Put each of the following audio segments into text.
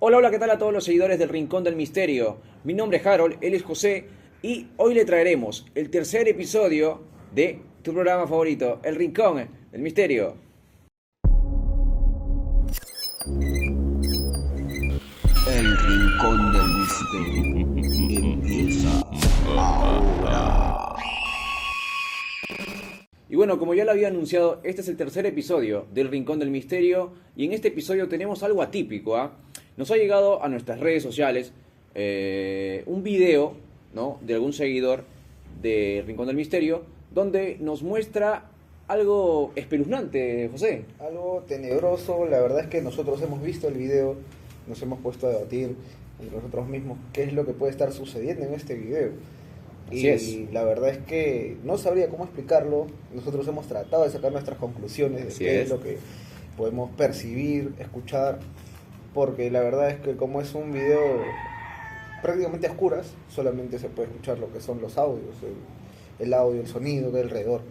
Hola, hola, ¿qué tal a todos los seguidores del Rincón del Misterio? Mi nombre es Harold, él es José y hoy le traeremos el tercer episodio de tu programa favorito, El Rincón del Misterio. El rincón del misterio empieza ahora. Y bueno, como ya lo había anunciado, este es el tercer episodio del Rincón del Misterio y en este episodio tenemos algo atípico. ¿ah? Nos ha llegado a nuestras redes sociales eh, un video ¿no? de algún seguidor del Rincón del Misterio donde nos muestra algo espeluznante, José. algo tenebroso. La verdad es que nosotros hemos visto el video, nos hemos puesto a debatir entre nosotros mismos qué es lo que puede estar sucediendo en este video. Así y es. la verdad es que no sabría cómo explicarlo. Nosotros hemos tratado de sacar nuestras conclusiones de Así qué es. es. lo que podemos percibir, escuchar, porque la verdad es que como es un video prácticamente a oscuras, solamente se puede escuchar lo que son los audios, el, audio, el sonido de alrededor.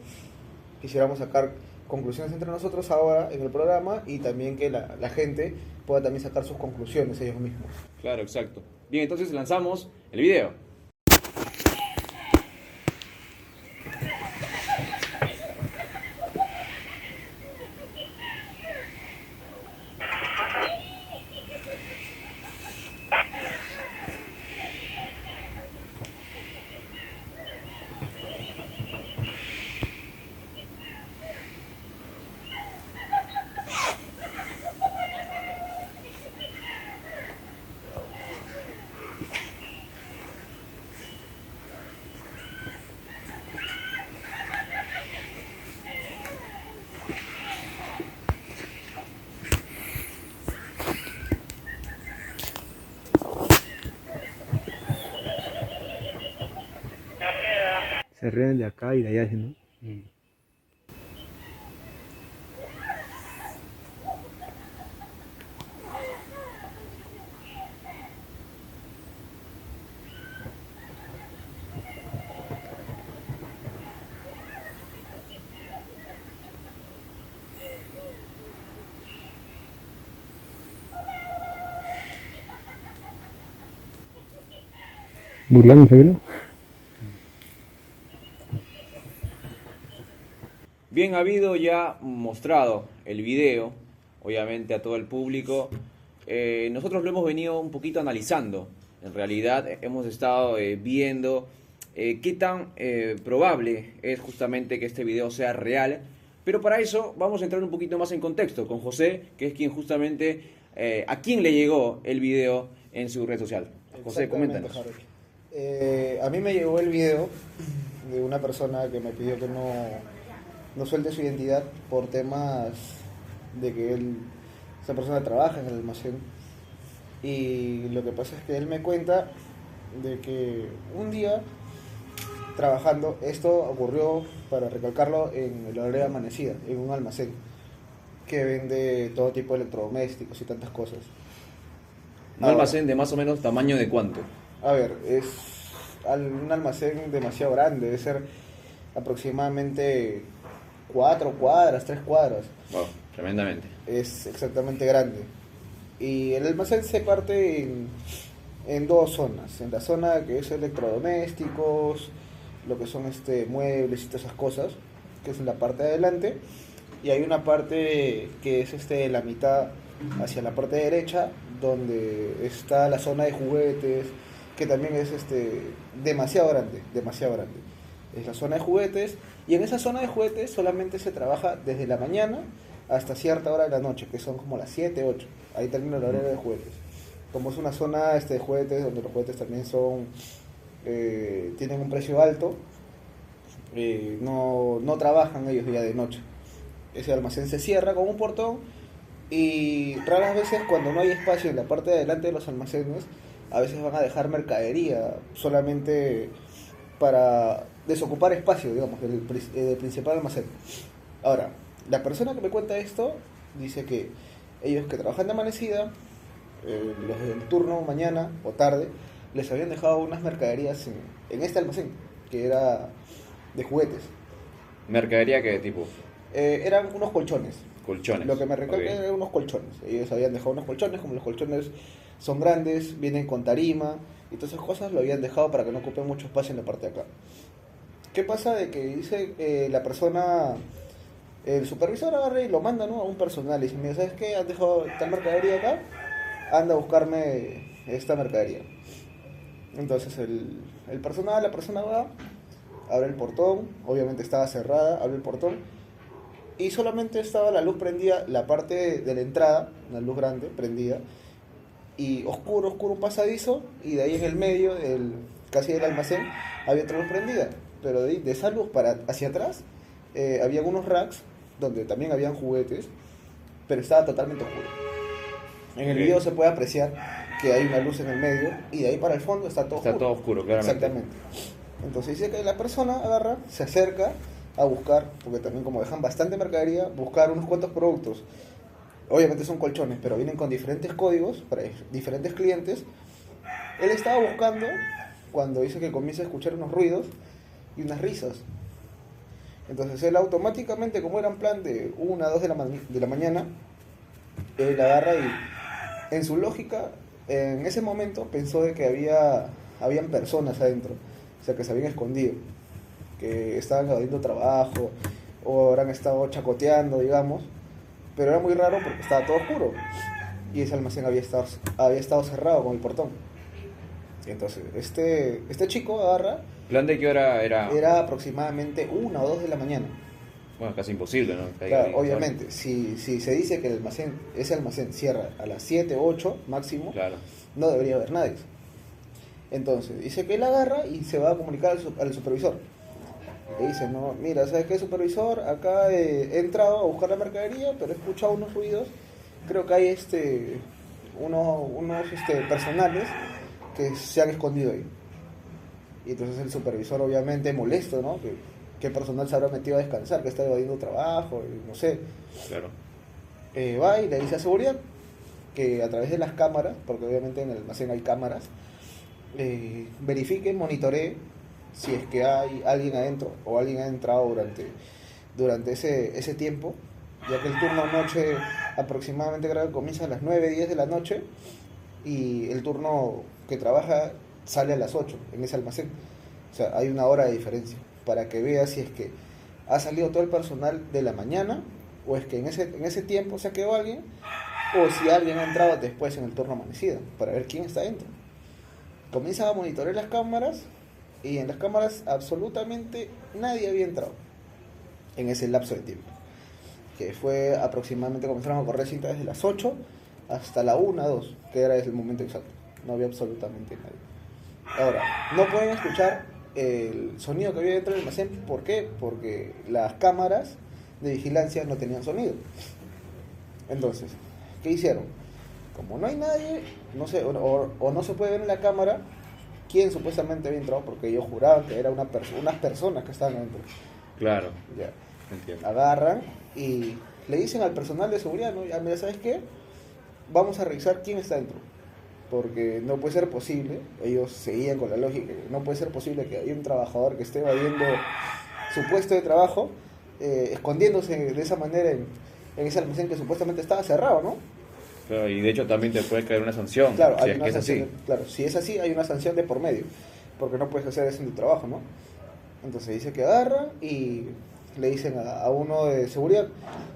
Quisiéramos sacar conclusiones entre nosotros ahora en el programa y también que la gente pueda también sacar sus conclusiones ellos mismos. Claro, exacto. Bien, entonces lanzamos el video. Se ríen de acá y de allá, ¿no? Burlándose, ¿no? Bien, ha habido ya mostrado el video, obviamente a todo el público. Eh, nosotros lo hemos venido un poquito analizando. En realidad eh, hemos estado eh, viendo eh, qué tan probable es justamente que este video sea real. Pero para eso vamos a entrar un poquito más en contexto con José, que es quien justamente a quien le llegó el video en su red social. José, coméntanos. A mí me llegó el video de una persona que me pidió que no, no suelte su identidad por temas de que él, esa persona trabaja en el almacén. Y lo que pasa es que él me cuenta de que un día trabajando, esto ocurrió, para recalcarlo, en el horario de amanecida, en un almacén que vende todo tipo de electrodomésticos y tantas cosas. Un almacén de más o menos tamaño de cuánto. A ver, es un almacén demasiado grande, debe ser aproximadamente cuatro cuadras, tres cuadras. Wow, tremendamente. Es exactamente grande. Y el almacén se parte en, en dos zonas. En la zona que es electrodomésticos, lo que son este muebles y todas esas cosas, que es en la parte de adelante. Y hay una parte que es este la mitad hacia la parte derecha, donde está la zona de juguetes, que también es este demasiado grande, demasiado grande. Es la zona de juguetes, y en esa zona de juguetes solamente se trabaja desde la mañana hasta cierta hora de la noche, que son como las 7, 8. Ahí termina el horario de juguetes. Como es una zona este, de juguetes, donde los juguetes también son eh, tienen un precio alto, eh, no, no trabajan ellos ya de noche. Ese almacén se cierra con un portón y raras veces cuando no hay espacio en la parte de adelante de los almacenes, a veces van a dejar mercadería solamente para desocupar espacio, digamos, del, eh, del principal almacén. Ahora, la persona que me cuenta esto dice que ellos que trabajan de amanecida, eh, los del turno mañana o tarde, les habían dejado unas mercaderías en, en este almacén, que era de juguetes. Mercadería que tipo. Eh, eran unos colchones, Colchones. Lo que me recuerda Ok. eran unos colchones. Ellos habían dejado unos colchones, como los colchones son grandes, vienen con tarima y todas esas cosas, lo habían dejado para que no ocupen mucho espacio en la parte de acá. ¿Qué pasa de que dice eh, la persona, el supervisor agarra y lo manda ¿no? a un personal y dice, mira, ¿sabes qué? Has dejado tal mercadería acá, anda a buscarme esta mercadería. Entonces el, el personal, la persona va, abre el portón, obviamente estaba cerrada, abre el portón y solamente estaba la luz prendida, la parte de la entrada, una luz grande prendida, y oscuro, oscuro un pasadizo, y de ahí en el medio, del, casi del almacén, había otra luz prendida. Pero de, de esa luz para hacia atrás, eh, había unos racks donde también habían juguetes, pero estaba totalmente oscuro. En el video se puede apreciar que hay una luz en el medio, y de ahí para el fondo está todo Está oscuro. todo oscuro, claramente. Exactamente. Entonces dice que la persona agarra, se acerca a buscar, porque también como dejan bastante mercadería, buscar unos cuantos productos. Obviamente son colchones, pero vienen con diferentes códigos para diferentes clientes. Él estaba buscando cuando dice que comienza a escuchar unos ruidos y unas risas. Entonces él automáticamente, como era en plan de una a 2 de la, de la mañana, él agarra y en su lógica, en ese momento pensó de que había habían personas adentro, o sea que se habían escondido, que estaban evadiendo trabajo o habrán estado chacoteando, digamos, pero era muy raro porque estaba todo oscuro y ese almacén había estado, había estado cerrado con el portón. Entonces, este, este chico agarra, ¿Plan de qué hora era? era aproximadamente una o dos de la mañana. Bueno, casi imposible, ¿no? Que Claro, obviamente, si, si se dice que el almacén, ese almacén cierra a las 7 o 8 máximo, ¿no? Claro. no debería haber nadie. Entonces, dice que él agarra y se va a comunicar al, al supervisor. Le dice, no, mira, ¿sabes qué, supervisor? Acá eh, he entrado a buscar la mercadería, pero he escuchado unos ruidos. Creo que hay este uno- unos este, personales que se han escondido ahí. Y entonces el supervisor, obviamente, molesto, ¿no? Que, ¿Qué personal se habrá metido a descansar? Que está evadiendo trabajo, y no sé Claro. eh, va y le dice a seguridad que a través de las cámaras, porque obviamente en el almacén hay cámaras, eh, verifique, monitoree si es que hay alguien adentro o alguien ha entrado durante, durante ese, ese tiempo, ya que el turno noche aproximadamente creo que comienza a las 9, 10 de la noche y el turno que trabaja sale a las 8 en ese almacén. O sea, hay una hora de diferencia para que vea si es que ha salido todo el personal de la mañana o es que en ese, en ese tiempo se quedó alguien o si alguien ha entrado después en el turno amanecido para ver quién está dentro. Comienza a monitorear las cámaras y en las cámaras absolutamente nadie había entrado en ese lapso de tiempo. Que fue aproximadamente, comenzaron a correr cintas desde las 8 hasta la 1, 2, que era el momento exacto. No había absolutamente nadie. Ahora, no pueden escuchar el sonido que había dentro del almacén. ¿Por qué? Porque las cámaras de vigilancia no tenían sonido. Entonces, ¿qué hicieron? Como no hay nadie, no sé, o, o- o no se puede ver en la cámara quién supuestamente había entrado, porque ellos juraban que eran una perso- unas personas que estaban adentro. Claro. Ya. Entiendo. Agarran y le dicen al personal de seguridad, ¿no? Ya, mira, ¿sabes qué? Vamos a revisar quién está dentro. Porque no puede ser posible, ellos seguían con la lógica, no puede ser posible que haya un trabajador que esté evadiendo su puesto de trabajo, eh, escondiéndose de esa manera en, en ese almacén que supuestamente estaba cerrado, ¿no? Claro, y de hecho también te puede caer una sanción. Claro, si hay es una que es sanción, así. claro, si es así, hay una sanción de por medio, porque no puedes hacer eso en tu trabajo, ¿no? Entonces dice que agarra y le dicen a, a uno de seguridad,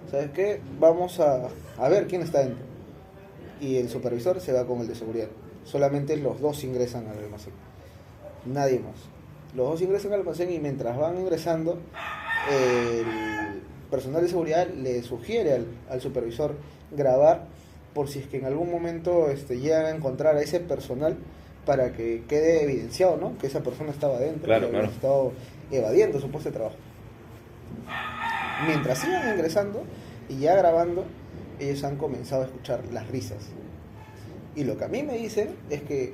¿sabes qué? Vamos a, a ver quién está dentro. Y el supervisor se va con el de seguridad. Solamente los dos ingresan al almacén. Nadie más. Los dos ingresan al almacén y mientras van ingresando, el personal de seguridad le sugiere al, al supervisor grabar por si es que en algún momento este, llegan a encontrar a ese personal para que quede evidenciado, ¿no? Que esa persona estaba dentro, Claro, que había claro. estado evadiendo su puesto de trabajo. Mientras iban ingresando y ya grabando, ellos han comenzado a escuchar las risas. Y lo que a mí me dicen es que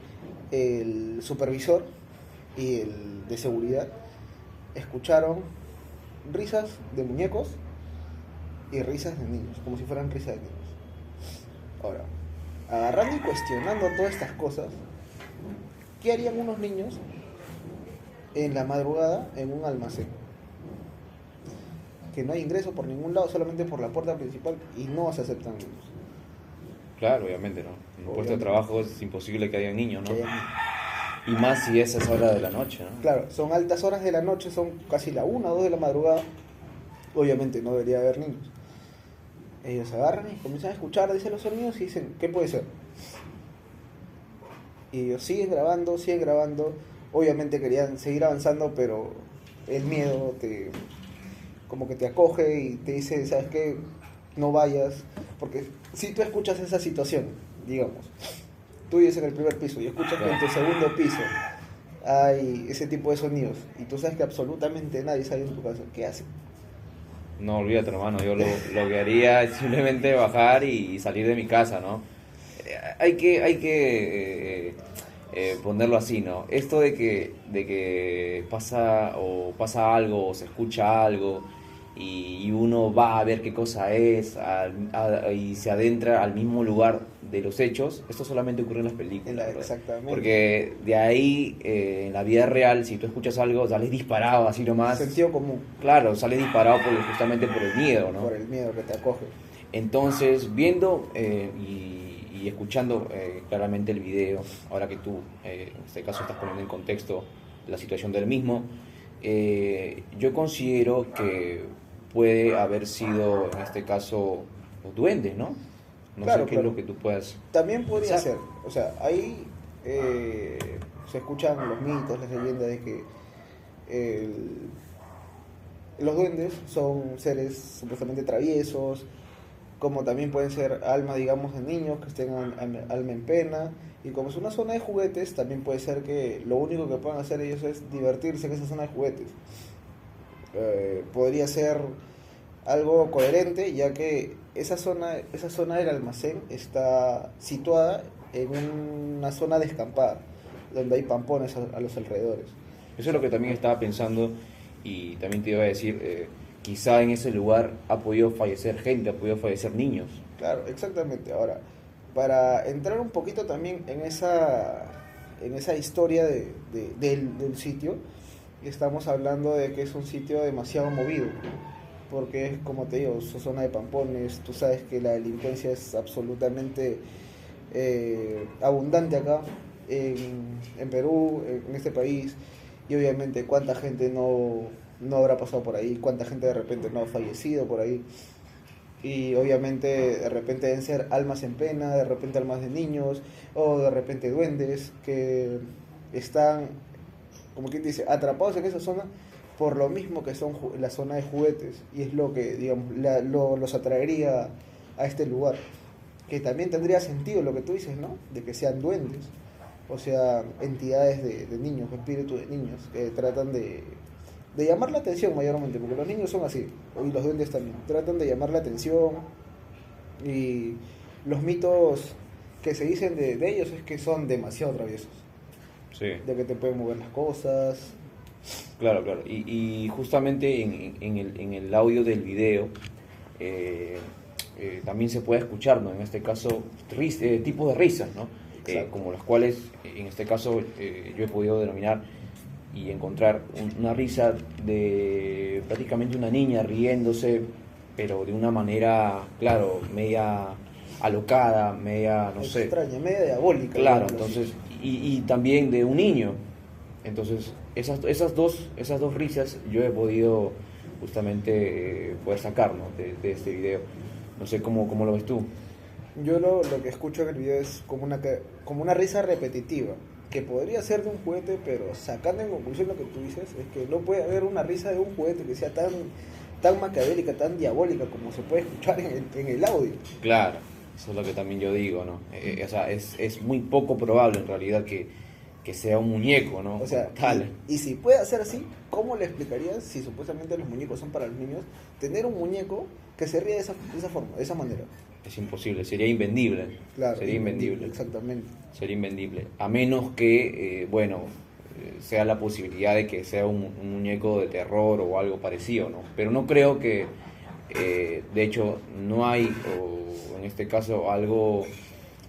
el supervisor y el de seguridad escucharon risas de muñecos y risas de niños, como si fueran risas de niños. Ahora, agarrando y cuestionando todas estas cosas, ¿qué harían unos niños en la madrugada en un almacén? Que no hay ingreso por ningún lado, solamente por la puerta principal y no se aceptan niños. Claro, obviamente, ¿no? En un puesto de trabajo es imposible que haya niños, ¿no? Y más si es a esa hora de la noche, ¿no? Claro, son altas horas de la noche, son casi la 1 o 2 de la madrugada. Obviamente no debería haber niños. Ellos agarran y comienzan a escuchar, dicen los sonidos y dicen, ¿qué puede ser? Y ellos siguen grabando, siguen grabando. Obviamente querían seguir avanzando, pero el miedo te como que te acoge y te dice, ¿sabes qué? No vayas. Porque si tú escuchas esa situación, digamos, tú vives en el primer piso y escuchas que en tu segundo piso hay ese tipo de sonidos y tú sabes que absolutamente nadie sale en tu casa, ¿qué haces? No, olvídate, hermano. Yo lo, lo que haría es simplemente bajar y salir de mi casa, ¿no? Eh, Hay que, hay que eh, eh, ponerlo así, ¿no? Esto de que, de que pasa o pasa algo o se escucha algo y, y uno va a ver qué cosa es a- y se adentra al mismo lugar de los hechos, esto solamente ocurre en las películas. Exactamente. Porque de ahí, eh, en la vida real, si tú escuchas algo, sales disparado así nomás. Sentido común, Claro, sale disparado por, justamente por el miedo, ¿no? por el miedo que te acoge. Entonces, viendo eh, y, y escuchando eh, claramente el video, ahora que tú, en este caso, estás poniendo en contexto la situación del mismo, yo considero que puede haber sido, en este caso, los duendes, ¿no? No Claro, sé qué claro. es lo que tú puedas... También podría ser, o sea, ahí eh, se escuchan los mitos, las leyendas de que el- los duendes son seres supuestamente traviesos, como también pueden ser almas, digamos, de niños que al- alma en pena, y como es una zona de juguetes, también puede ser que lo único que puedan hacer ellos es divertirse en esa zona de juguetes. Eh, podría ser algo coherente, ya que esa zona, esa zona del almacén está situada en una zona descampada, donde hay pampones a, a los alrededores. Eso es lo que también estaba pensando y también te iba a decir, eh, quizá en ese lugar ha podido fallecer gente, ha podido fallecer niños. Claro, exactamente. Ahora, para entrar un poquito también en esa, en esa historia de, de- del, del sitio, estamos hablando de que es un sitio demasiado movido, porque es como te digo, su zona de pampones, tú sabes que la delincuencia es absolutamente eh, abundante acá, en, en Perú, en este país, y obviamente cuánta gente no, no habrá pasado por ahí, cuánta gente de repente no ha fallecido por ahí. Y obviamente de repente deben ser almas en pena, de repente almas de niños, o de repente duendes que están, como quien dice, atrapados en esa zona por lo mismo que son la zona de juguetes. Y es lo que, digamos, la- lo- los atraería a este lugar. Que también tendría sentido lo que tú dices, ¿no? De que sean duendes. O sea, entidades de, niños, espíritus de niños, que tratan de, de llamar la atención mayormente, porque los niños son así, y los duendes también, tratan de llamar la atención y los mitos que se dicen de ellos es que son demasiado traviesos, Sí. de que te pueden mover las cosas, Claro, claro. Y, y justamente en, en- el, en el audio del video eh, eh, también se puede escuchar, ¿no? En este caso, ris- eh, tipos de risas, ¿no? Eh, como las cuales, en este caso, eh, yo he podido denominar y encontrar un- una risa de prácticamente una niña riéndose, pero de una manera, claro, media alocada, media, no sé. extraña, media diabólica. Claro, entonces, y, y también de un niño. Entonces, esas, esas, dos, esas dos risas yo he podido justamente eh, poder sacar ¿no? de, de este video. No sé cómo, cómo lo ves tú. Yo lo, lo que escucho en el video es como una, como una risa repetitiva, que podría ser de un juguete, pero sacando en conclusión lo que tú dices, es que no puede haber una risa de un juguete que sea tan, tan macabélica, tan diabólica como se puede escuchar en el, en el audio. Claro, eso es lo que también yo digo, ¿no? Eh, eh, o sea, es, es muy poco probable en realidad que, que sea un muñeco, ¿no? O sea, tal. y, y si puede hacer así, ¿cómo le explicarías, si supuestamente los muñecos son para los niños, tener un muñeco que se ríe de esa, de esa forma, de esa manera? Es imposible, sería invendible. Claro, sería invendible. Exactamente. sería invendible. A menos que, eh, bueno, eh, sea la posibilidad de que sea un, un muñeco de terror o algo parecido, ¿no? Pero no creo que, eh, de hecho, no hay, o en este caso, algo,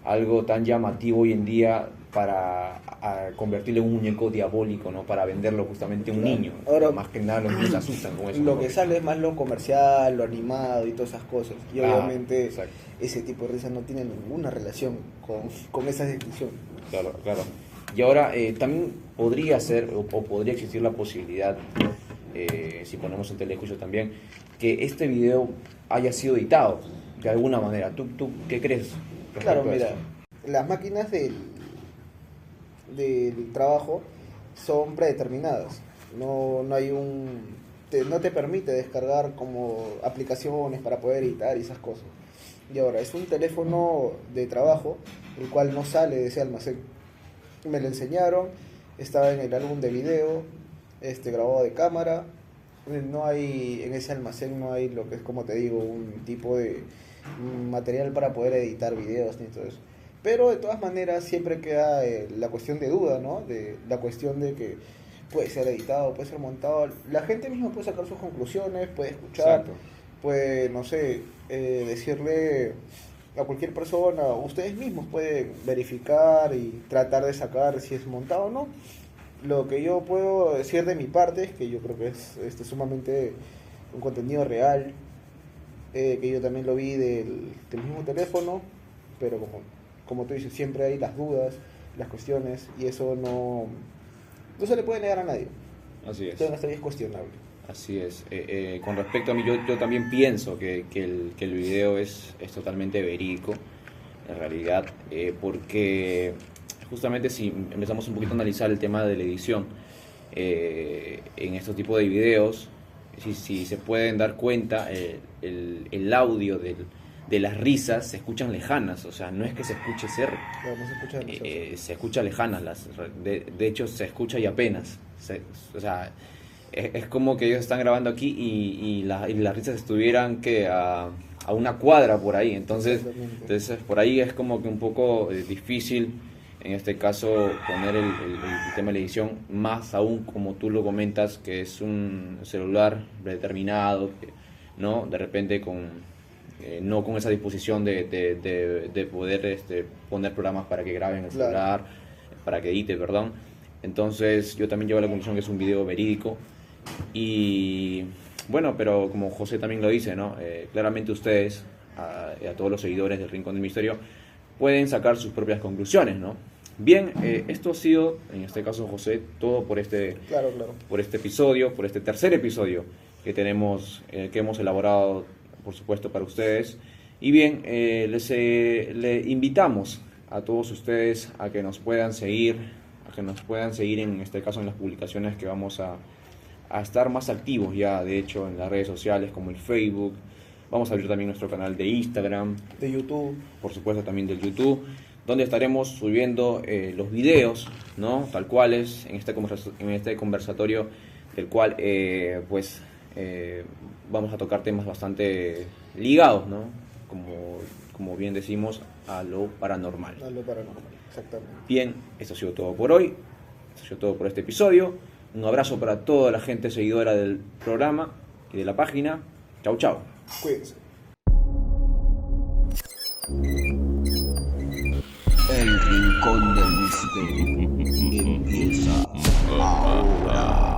algo tan llamativo hoy en día para a convertirlo en un muñeco diabólico, ¿no? Para venderlo justamente a un niño. Ahora- más que nada los niños se asustan con eso. Lo ¿no? que sale es más lo comercial, lo animado y todas esas cosas. Y Ah, obviamente exacto. ese tipo de risa no tiene ninguna relación con, con esa descripción. Claro, claro. Y ahora eh, también podría ser o, o podría existir la posibilidad, eh, si ponemos en telejuicio también, que este video haya sido editado de alguna manera. ¿Tú, tú qué crees? Claro, a mira, las máquinas del, del trabajo son predeterminadas. No, no hay un. te- no te permite descargar como aplicaciones para poder editar y esas cosas. Y ahora, es un teléfono de trabajo, el cual no sale de ese almacén. Me lo enseñaron, estaba en el álbum de video, este grabado de cámara. No hay, en ese almacén no hay lo que es como te digo, un tipo de material para poder editar videos ni todo eso. Pero de todas maneras siempre queda eh, la cuestión de duda, ¿no? De la cuestión de que puede ser editado, puede ser montado. La gente misma puede sacar sus conclusiones, puede escuchar, Exacto. puede, no sé, eh, decirle a cualquier persona, ustedes mismos pueden verificar y tratar de sacar si es montado o no. Lo que yo puedo decir de mi parte es que yo creo que es este, sumamente un contenido real, eh, que yo también lo vi del, del mismo teléfono, pero como, como tú dices, siempre hay las dudas, las cuestiones, y eso no, no se le puede negar a nadie. Así es. Ahí es cuestionable. Así es. Eh, eh, con respecto a mí, yo, yo también pienso que, que el, que el video es, es totalmente verídico, en realidad, porque justamente si empezamos un poquito a analizar el tema de la edición eh, en estos tipos de videos, si, si se pueden dar cuenta, eh, el, el audio del- de las risas se escuchan lejanas, o sea, no es que se escuche cerca. Claro, no se escucha. Eh, se escucha lejanas, las, de, de hecho se escucha y apenas. Se- o sea, es, es como que ellos están grabando aquí y, y, la- y las risas estuvieran que a, a una cuadra por ahí. Entonces, entonces por ahí es como que un poco eh, difícil en este caso poner el, el- el tema de la edición, más aún como tú lo comentas, que es un celular determinado, que, ¿no? De repente con eh, no con esa disposición de, de, de- de poder este, poner programas para que graben el Claro. celular, para que edite, perdón. Entonces yo también llego a la conclusión que es un video verídico y bueno, pero como José también lo dice, ¿no? Eh, claramente ustedes, a, a todos los seguidores del Rincón del Misterio, pueden sacar sus propias conclusiones, ¿no? Bien, eh, esto ha sido, en este caso José, todo por este, Claro, claro. por este episodio, por este tercer episodio que tenemos, eh, que hemos elaborado, por supuesto, para ustedes. Y bien, eh, les eh, le invitamos a todos ustedes a que nos puedan seguir, a que nos puedan seguir en este caso en las publicaciones que vamos a, a estar más activos ya, de hecho, en las redes sociales como el Facebook. Vamos a abrir también nuestro canal de Instagram, De YouTube. por supuesto también del YouTube, donde estaremos subiendo eh, los videos, ¿no? Tal cuales, en este, en este conversatorio, del cual, eh, pues, eh, vamos a tocar temas bastante ligados, ¿no? Como, como bien decimos, a lo paranormal. A lo paranormal, exactamente. Bien, esto ha sido todo por hoy, esto ha sido todo por este episodio. Un abrazo para toda la gente seguidora del programa y de la página. Chau, chau. Cuídense. El rincón del misterio empieza ahora.